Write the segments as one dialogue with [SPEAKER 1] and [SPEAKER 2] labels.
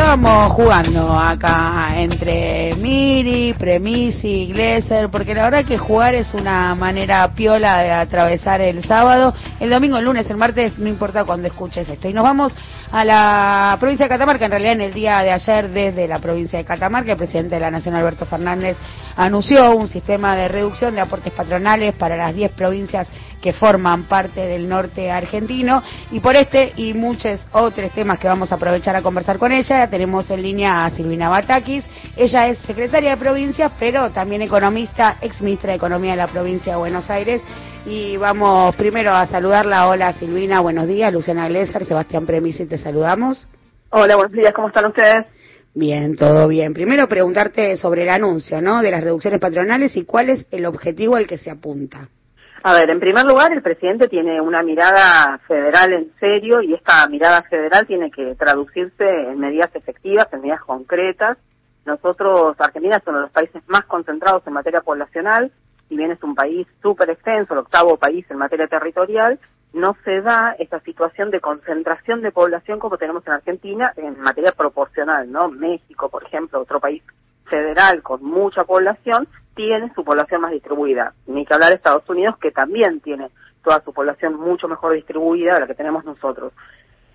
[SPEAKER 1] estábamos jugando acá entre Miri, Premisi, Glesser, porque la verdad que jugar es una manera piola de atravesar el sábado, el domingo, el lunes, el martes, no importa cuando escuches esto. Y nos vamos a la provincia de Catamarca, en realidad en el día de ayer desde la provincia de Catamarca, el presidente de la Nación, Alberto Fernández, anunció un sistema de reducción de aportes patronales para las 10 provincias que forman parte del norte argentino y por este y muchos otros temas que vamos a aprovechar a conversar con ella, tenemos en línea a Silvina Batakis. Ella es secretaria de provincia, pero también economista, ex ministra de Economía de la provincia de Buenos Aires. Y vamos primero a saludarla. Hola Silvina, buenos días. Luciana Glesser, Sebastián Premisi, te saludamos.
[SPEAKER 2] Hola, buenos días, ¿cómo están ustedes?
[SPEAKER 1] Bien, todo bien. Primero preguntarte sobre el anuncio, ¿no? De las reducciones patronales y cuál es el objetivo al que se apunta.
[SPEAKER 2] A ver, en primer lugar, el presidente tiene una mirada federal en serio y esta mirada federal tiene que traducirse en medidas efectivas, en medidas concretas. Nosotros, Argentina es uno de los países más concentrados en materia poblacional, si bien es un país súper extenso, el octavo país en materia territorial, no se da esta situación de concentración de población como tenemos en Argentina en materia proporcional, ¿no? México, por ejemplo, otro país federal con mucha población, tiene su población más distribuida. Ni que hablar de Estados Unidos, que también tiene toda su población mucho mejor distribuida de la que tenemos nosotros.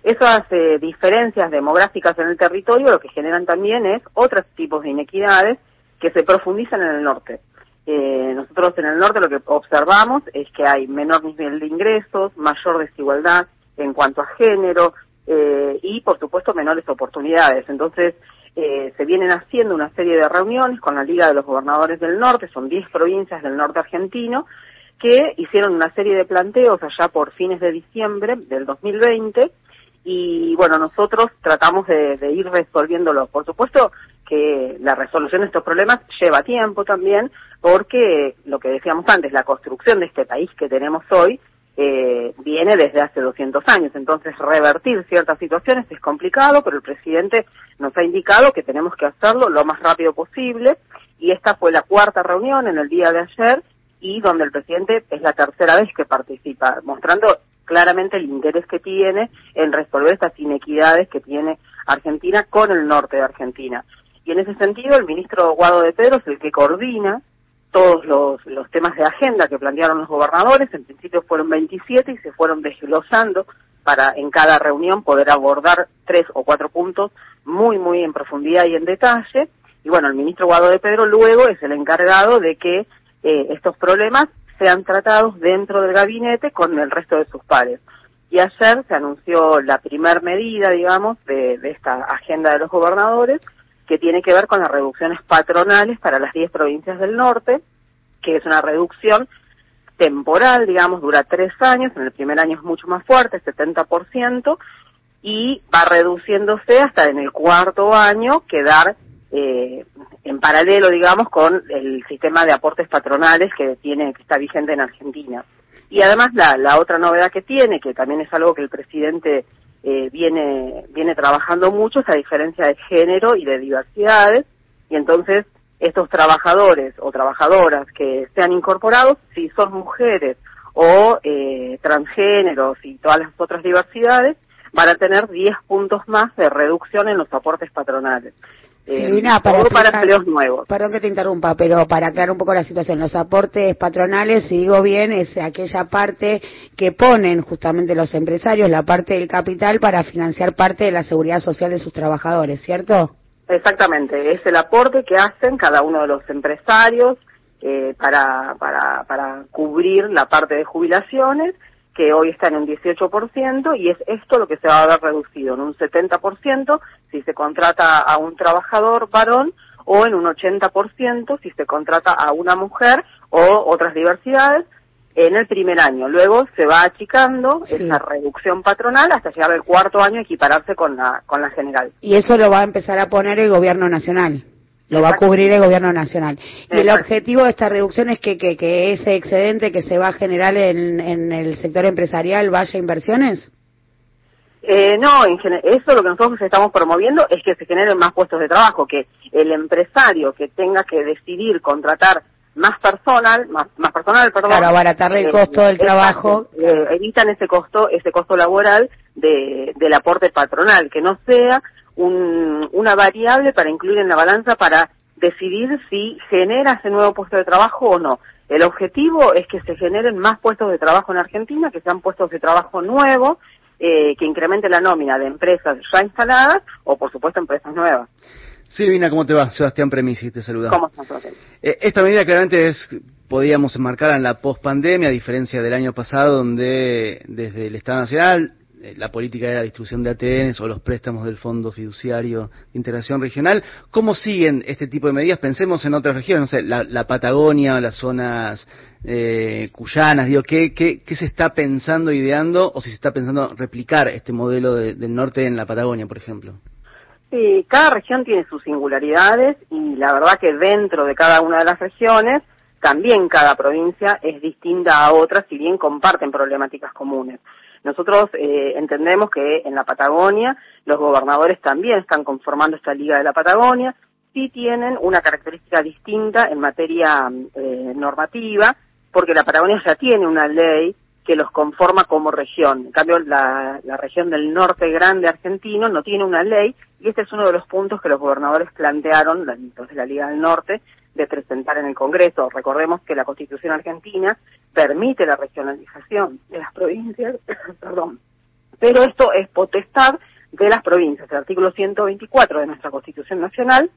[SPEAKER 2] Esas eh, diferencias demográficas en el territorio lo que generan también es otros tipos de inequidades que se profundizan en el norte. Eh, nosotros en el norte lo que observamos es que hay menor nivel de ingresos, mayor desigualdad en cuanto a género eh, y, por supuesto, menores oportunidades. Entonces, eh, se vienen haciendo una serie de reuniones con la Liga de los Gobernadores del Norte, son 10 provincias del norte argentino, que hicieron una serie de planteos allá por fines de diciembre del 2020 y bueno, nosotros tratamos de, de ir resolviéndolo. Por supuesto que la resolución de estos problemas lleva tiempo también, porque lo que decíamos antes, la construcción de este país que tenemos hoy eh, viene desde hace 200 años. Entonces, revertir ciertas situaciones es complicado, pero el presidente nos ha indicado que tenemos que hacerlo lo más rápido posible. Y esta fue la cuarta reunión en el día de ayer y donde el presidente es la tercera vez que participa, mostrando claramente el interés que tiene en resolver estas inequidades que tiene Argentina con el norte de Argentina. Y en ese sentido, el ministro Guado de Pedro es el que coordina todos los, temas de agenda que plantearon los gobernadores, en principio fueron 27 y se fueron desglosando para en cada reunión poder abordar tres o cuatro puntos muy, muy en profundidad y en detalle. Y bueno, el ministro Guado de Pedro luego es el encargado de que eh, estos problemas sean tratados dentro del gabinete con el resto de sus pares. Y ayer se anunció la primer medida, digamos, de, de esta agenda de los gobernadores, que tiene que ver con las reducciones patronales para las 10 provincias del norte, que es una reducción temporal, digamos, dura tres años, en el primer año es mucho más fuerte, 70%, y va reduciéndose hasta en el cuarto año quedar eh, en paralelo, digamos, con el sistema de aportes patronales que tiene, que está vigente en Argentina. Y además la, la otra novedad que tiene, que también es algo que el presidente eh, viene, viene trabajando mucho esa diferencia de género y de diversidades, y entonces estos trabajadores o trabajadoras que sean incorporados, si son mujeres o eh, transgéneros y todas las otras diversidades, van a tener 10 puntos más de reducción en los aportes patronales.
[SPEAKER 1] Eh, para, para nuevos. Perdón que te interrumpa, pero para aclarar un poco la situación, los aportes patronales, si digo bien, es aquella parte que ponen justamente los empresarios, la parte del capital para financiar parte de la seguridad social de sus trabajadores, ¿cierto?
[SPEAKER 2] Exactamente, es el aporte que hacen cada uno de los empresarios eh, para, para, para cubrir la parte de jubilaciones que hoy está en un 18% y es esto lo que se va a ver reducido en un 70% si se contrata a un trabajador varón o en un 80% si se contrata a una mujer o otras diversidades en el primer año. Luego se va achicando esa reducción patronal hasta llegar al cuarto año y equipararse con la, con la general.
[SPEAKER 1] Y eso lo va a empezar a poner el gobierno nacional. Lo va a cubrir el gobierno nacional. Y el objetivo de esta reducción es que, que, que ese excedente que se va a generar en, en el sector empresarial vaya a inversiones.
[SPEAKER 2] Eh, no, eso lo que nosotros estamos promoviendo es que se generen más puestos de trabajo, que el empresario que tenga que decidir contratar más personal, más, más personal, perdón.
[SPEAKER 1] Claro, abaratarle el costo del trabajo.
[SPEAKER 2] evitan ese costo, ese costo laboral de, del aporte patronal, que no sea un, una variable para incluir en la balanza para decidir si genera ese nuevo puesto de trabajo o no. El objetivo es que se generen más puestos de trabajo en Argentina, que sean puestos de trabajo nuevos, eh, que incremente la nómina de empresas ya instaladas o, por supuesto, empresas nuevas.
[SPEAKER 3] Silvina, ¿cómo te va? Sebastián Premisi te saluda.
[SPEAKER 2] ¿Cómo estás,
[SPEAKER 3] eh, Esta medida claramente es, podíamos enmarcar en la pospandemia, a diferencia del año pasado, donde desde el Estado Nacional la política era la distribución de ATNs o los préstamos del Fondo Fiduciario de Integración Regional. ¿Cómo siguen este tipo de medidas? Pensemos en otras regiones, no sé, la, Patagonia, las zonas eh, cuyanas, digo, ¿qué, ¿qué, qué, se está pensando, ideando, o si se está pensando replicar este modelo del norte en la Patagonia, por ejemplo?
[SPEAKER 2] Sí, cada región tiene sus singularidades y la verdad que dentro de cada una de las regiones, también cada provincia es distinta a otra, si bien comparten problemáticas comunes. Nosotros eh, entendemos que en la Patagonia los gobernadores también están conformando esta Liga de la Patagonia, sí tienen una característica distinta en materia eh, normativa, porque la Patagonia ya tiene una ley que los conforma como región. En cambio, la, región del norte grande argentino no tiene una ley y este es uno de los puntos que los gobernadores plantearon, entonces la Liga del Norte, de presentar en el Congreso. Recordemos que la Constitución argentina permite la regionalización de las provincias, perdón, pero esto es potestad de las provincias. El artículo 124 de nuestra Constitución Nacional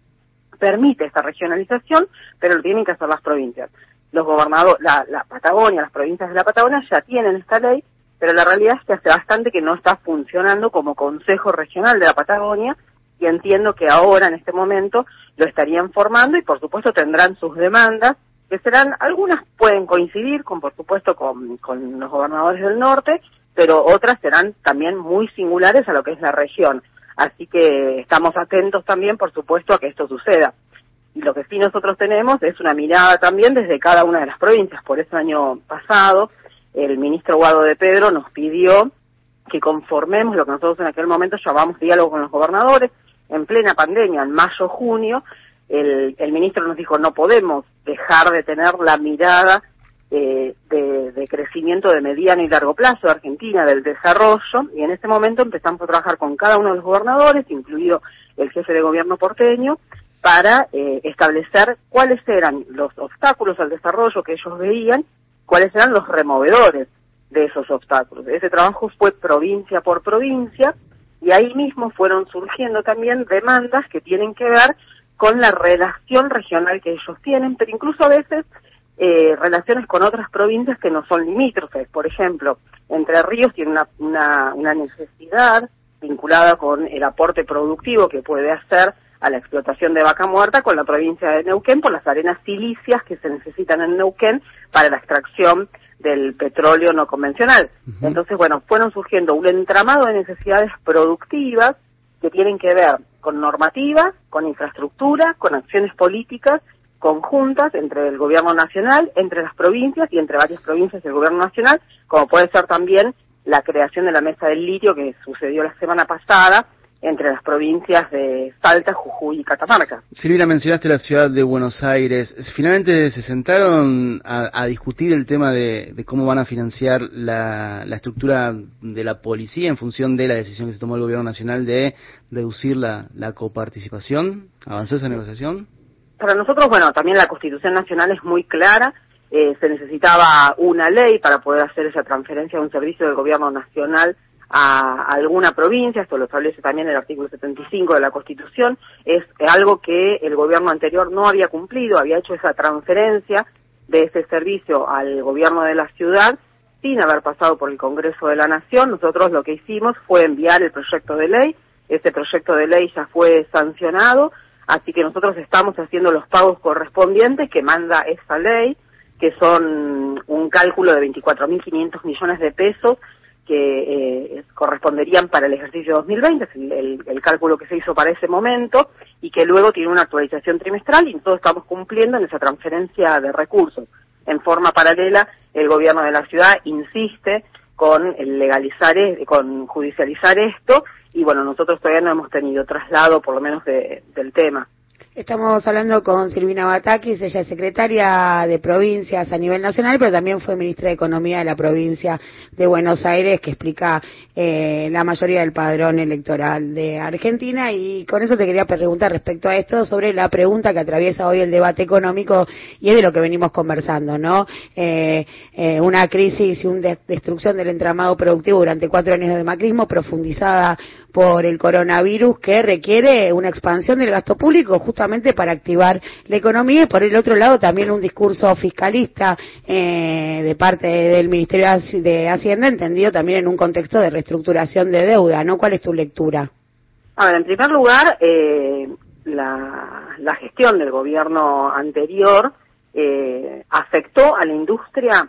[SPEAKER 2] permite esta regionalización, pero lo tienen que hacer las provincias. Los gobernadores, la, Patagonia, las provincias de la Patagonia ya tienen esta ley, pero la realidad es que hace bastante que no está funcionando como Consejo Regional de la Patagonia y entiendo que ahora, en este momento, lo estarían formando y, por supuesto, tendrán sus demandas, que serán, algunas pueden coincidir, con por supuesto, con, con los gobernadores del norte, pero otras serán también muy singulares a lo que es la región. Así que estamos atentos también, por supuesto, a que esto suceda. Y lo que sí nosotros tenemos es una mirada también desde cada una de las provincias. Por eso, año pasado, el ministro Guado de Pedro nos pidió que conformemos lo que nosotros en aquel momento llamamos diálogo con los gobernadores, en plena pandemia, en mayo, junio, el, el ministro nos dijo no podemos dejar de tener la mirada eh, de, de, crecimiento de mediano y largo plazo de Argentina, del desarrollo, y en ese momento empezamos a trabajar con cada uno de los gobernadores, incluido el jefe de gobierno porteño, para eh, establecer cuáles eran los obstáculos al desarrollo que ellos veían, cuáles eran los removedores de esos obstáculos. Ese trabajo fue provincia por provincia, y ahí mismo fueron surgiendo también demandas que tienen que ver con la relación regional que ellos tienen, pero incluso a veces eh, relaciones con otras provincias que no son limítrofes. Por ejemplo, Entre Ríos tiene una, una, una necesidad vinculada con el aporte productivo que puede hacer a la explotación de vaca muerta con la provincia de Neuquén por las arenas silicias que se necesitan en Neuquén para la extracción del petróleo no convencional. Entonces, bueno, fueron surgiendo un entramado de necesidades productivas que tienen que ver con normativa, con infraestructura, con acciones políticas conjuntas entre el gobierno nacional, entre las provincias y entre varias provincias del gobierno nacional, como puede ser también la creación de la mesa del litio que sucedió la semana pasada entre las provincias de Salta, Jujuy y Catamarca.
[SPEAKER 3] Silvina, mencionaste la ciudad de Buenos Aires. Finalmente se sentaron a, discutir el tema de, cómo van a financiar la, estructura de la policía en función de la decisión que se tomó el gobierno nacional de reducir la, coparticipación. ¿Avanzó esa negociación?
[SPEAKER 2] Para nosotros, bueno, también la Constitución Nacional es muy clara. Eh, se necesitaba una ley para poder hacer esa transferencia de un servicio del gobierno nacional a alguna provincia, esto lo establece también el artículo 75 de la Constitución, es algo que el gobierno anterior no había cumplido, había hecho esa transferencia de ese servicio al gobierno de la ciudad sin haber pasado por el Congreso de la Nación. Nosotros lo que hicimos fue enviar el proyecto de ley, ese proyecto de ley ya fue sancionado, así que nosotros estamos haciendo los pagos correspondientes que manda esa ley, que son un cálculo de 24.500 millones de pesos que eh, corresponderían para el ejercicio 2020, es el, el, cálculo que se hizo para ese momento, y que luego tiene una actualización trimestral y todos estamos cumpliendo en esa transferencia de recursos. En forma paralela, el gobierno de la ciudad insiste con legalizar, e, con judicializar esto, y bueno, nosotros todavía no hemos tenido traslado, por lo menos, del tema.
[SPEAKER 1] Estamos hablando con Silvina Batakis, ella es secretaria de provincias a nivel nacional, pero también fue ministra de Economía de la provincia de Buenos Aires, que explica eh, la mayoría del padrón electoral de Argentina. Y con eso te quería preguntar respecto a esto, sobre la pregunta que atraviesa hoy el debate económico y es de lo que venimos conversando, ¿no? Eh, eh, una crisis y una destrucción del entramado productivo durante cuatro años de macrismo profundizada por el coronavirus que requiere una expansión del gasto público justamente para activar la economía y por el otro lado también un discurso fiscalista eh, de parte del Ministerio de Hacienda entendido también en un contexto de reestructuración de deuda, ¿no? ¿Cuál es tu lectura?
[SPEAKER 2] A ver, en primer lugar, eh, la, gestión del gobierno anterior eh, afectó a la industria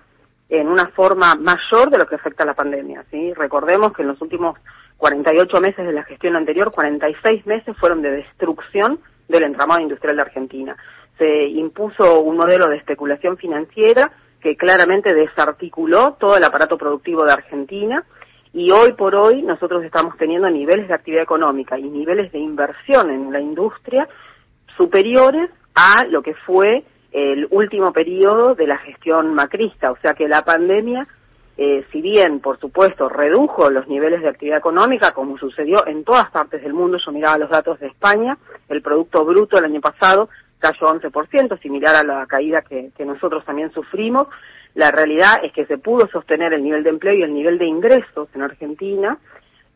[SPEAKER 2] en una forma mayor de lo que afecta la pandemia. ¿sí? Recordemos que en los últimos 48 meses de la gestión anterior, 46 meses fueron de destrucción del entramado industrial de Argentina. Se impuso un modelo de especulación financiera que claramente desarticuló todo el aparato productivo de Argentina y hoy por hoy nosotros estamos teniendo niveles de actividad económica y niveles de inversión en la industria superiores a lo que fue el último periodo de la gestión macrista, o sea que la pandemia eh, si bien, por supuesto, redujo los niveles de actividad económica, como sucedió en todas partes del mundo, yo miraba los datos de España, el Producto Bruto el año pasado cayó 11%, similar a la caída que, que nosotros también sufrimos. La realidad es que se pudo sostener el nivel de empleo y el nivel de ingresos en Argentina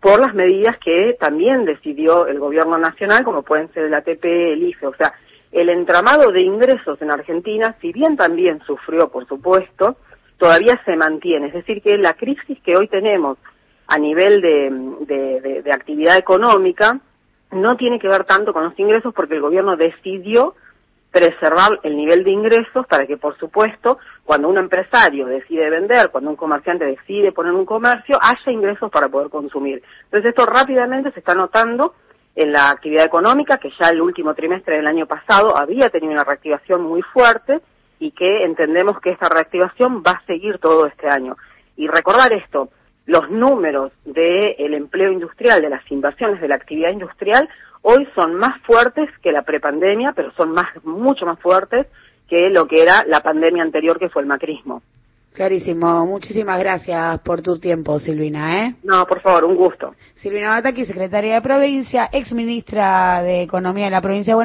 [SPEAKER 2] por las medidas que también decidió el gobierno nacional, como pueden ser el ATP, el IFE, o sea, el entramado de ingresos en Argentina, si bien también sufrió, por supuesto, todavía se mantiene. Es decir, que la crisis que hoy tenemos a nivel de, actividad económica no tiene que ver tanto con los ingresos porque el gobierno decidió preservar el nivel de ingresos para que, por supuesto, cuando un empresario decide vender, cuando un comerciante decide poner un comercio, haya ingresos para poder consumir. Entonces, esto rápidamente se está notando en la actividad económica, que ya el último trimestre del año pasado había tenido una reactivación muy fuerte y que entendemos que esta reactivación va a seguir todo este año. Y recordar esto, los números del empleo industrial, de las inversiones de la actividad industrial, hoy son más fuertes que la prepandemia, pero son más, mucho más fuertes que lo que era la pandemia anterior, que fue el macrismo.
[SPEAKER 1] Clarísimo. Muchísimas gracias por tu tiempo, Silvina. ¿eh?
[SPEAKER 2] No, por favor, un gusto.
[SPEAKER 1] Silvina Bataki, secretaria de provincia, ex ministra de Economía de la provincia de Buenos